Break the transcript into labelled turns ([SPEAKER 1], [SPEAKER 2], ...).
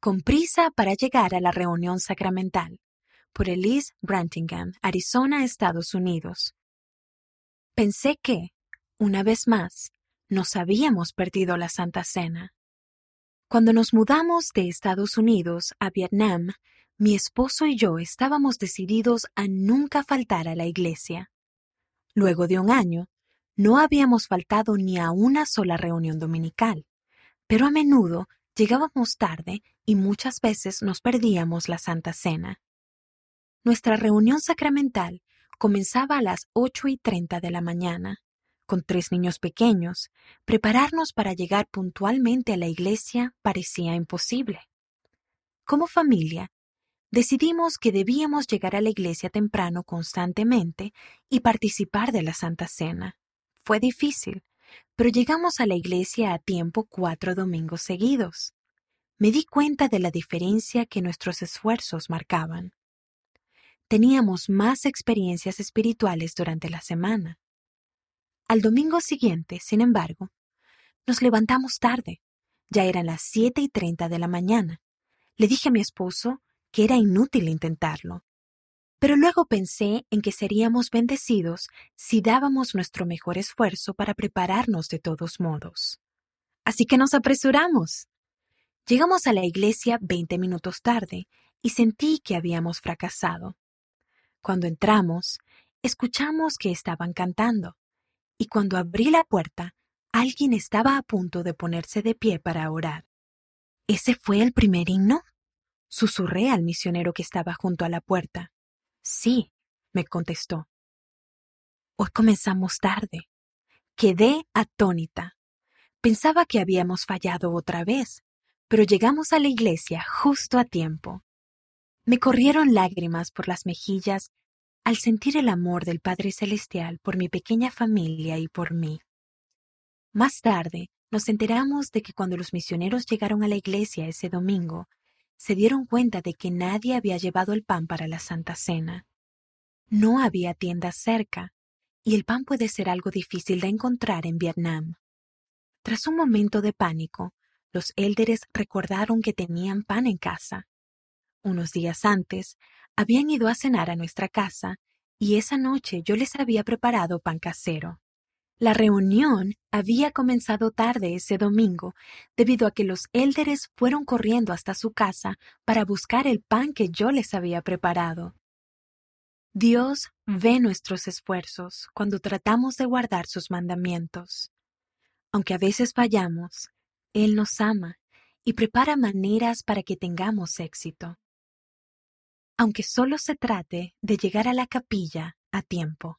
[SPEAKER 1] Con prisa para llegar a la reunión sacramental, por Elise Brantingham, Arizona, Estados Unidos. Pensé que, una vez más, nos habíamos perdido la Santa Cena. Cuando nos mudamos de Estados Unidos a Vietnam, mi esposo y yo estábamos decididos a nunca faltar a la iglesia. Luego de un año, no habíamos faltado ni a una sola reunión dominical, pero a menudo llegábamos tarde y muchas veces nos perdíamos la Santa Cena. Nuestra reunión sacramental comenzaba a las ocho y treinta de la mañana con tres niños pequeños, prepararnos para llegar puntualmente a la iglesia parecía imposible. Como familia, decidimos que debíamos llegar a la iglesia temprano constantemente y participar de la Santa Cena. Fue difícil, pero llegamos a la iglesia a tiempo cuatro domingos seguidos. Me di cuenta de la diferencia que nuestros esfuerzos marcaban. Teníamos más experiencias espirituales durante la semana. Al domingo siguiente, sin embargo, nos levantamos tarde. Ya eran las siete y treinta de la mañana. Le dije a mi esposo que era inútil intentarlo. Pero luego pensé en que seríamos bendecidos si dábamos nuestro mejor esfuerzo para prepararnos de todos modos. Así que nos apresuramos. Llegamos a la iglesia veinte minutos tarde y sentí que habíamos fracasado. Cuando entramos, escuchamos que estaban cantando y cuando abrí la puerta, alguien estaba a punto de ponerse de pie para orar. ¿Ese fue el primer himno? Susurré al misionero que estaba junto a la puerta. Sí, me contestó. Hoy comenzamos tarde. Quedé atónita. Pensaba que habíamos fallado otra vez, pero llegamos a la iglesia justo a tiempo. Me corrieron lágrimas por las mejillas al sentir el amor del Padre Celestial por mi pequeña familia y por mí. Más tarde, nos enteramos de que cuando los misioneros llegaron a la iglesia ese domingo, se dieron cuenta de que nadie había llevado el pan para la Santa Cena. No había tiendas cerca, y el pan puede ser algo difícil de encontrar en Vietnam. Tras un momento de pánico, los élderes recordaron que tenían pan en casa. Unos días antes, habían ido a cenar a nuestra casa y esa noche yo les había preparado pan casero. La reunión había comenzado tarde ese domingo debido a que los élderes fueron corriendo hasta su casa para buscar el pan que yo les había preparado. Dios ve nuestros esfuerzos cuando tratamos de guardar sus mandamientos. Aunque a veces fallamos, Él nos ama y prepara maneras para que tengamos éxito aunque solo se trate de llegar a la capilla a tiempo.